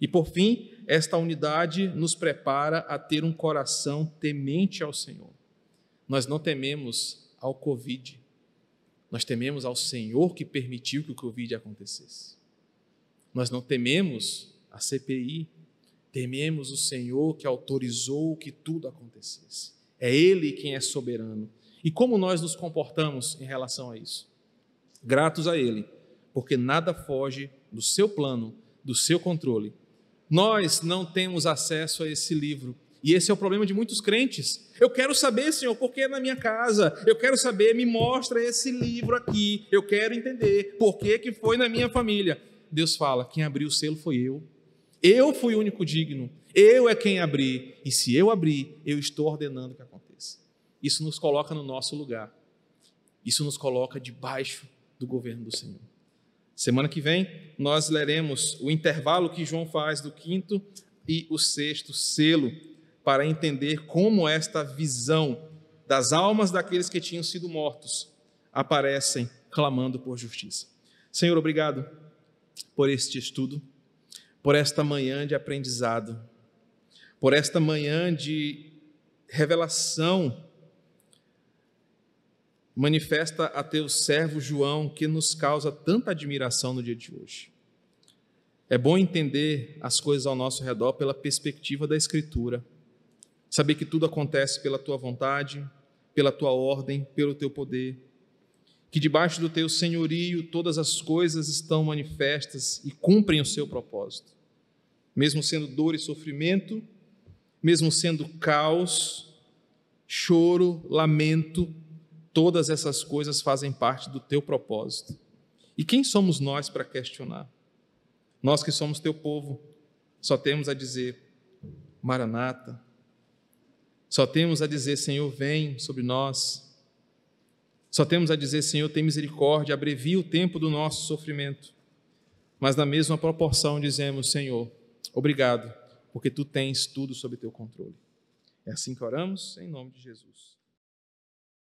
S1: E por fim, esta unidade nos prepara a ter um coração temente ao Senhor. Nós não tememos ao Covid, nós tememos ao Senhor que permitiu que o Covid acontecesse. Nós não tememos a CPI, tememos o Senhor que autorizou que tudo acontecesse. É Ele quem é soberano. E como nós nos comportamos em relação a isso? Gratos a Ele, porque nada foge do seu plano, do seu controle. Nós não temos acesso a esse livro. E esse é o problema de muitos crentes. Eu quero saber, Senhor, por que na minha casa? Eu quero saber, me mostra esse livro aqui. Eu quero entender por que, que foi na minha família. Deus fala: quem abriu o selo foi eu. Eu fui o único digno, eu é quem abri, e se eu abrir, eu estou ordenando que aconteça. Isso nos coloca no nosso lugar. Isso nos coloca debaixo do governo do Senhor. Semana que vem, nós leremos o intervalo que João faz do quinto e o sexto selo, para entender como esta visão das almas daqueles que tinham sido mortos aparecem clamando por justiça. Senhor, obrigado por este estudo por esta manhã de aprendizado, por esta manhã de revelação. Manifesta a teu servo João que nos causa tanta admiração no dia de hoje. É bom entender as coisas ao nosso redor pela perspectiva da Escritura, saber que tudo acontece pela tua vontade, pela tua ordem, pelo teu poder, que debaixo do teu senhorio todas as coisas estão manifestas e cumprem o seu propósito mesmo sendo dor e sofrimento, mesmo sendo caos, choro, lamento, todas essas coisas fazem parte do teu propósito. E quem somos nós para questionar? Nós que somos teu povo, só temos a dizer: Maranata. Só temos a dizer: Senhor, vem sobre nós. Só temos a dizer: Senhor, tem misericórdia, abrevia o tempo do nosso sofrimento. Mas na mesma proporção dizemos: Senhor, Obrigado, porque tu tens tudo sob teu controle. É assim que oramos, em nome de Jesus.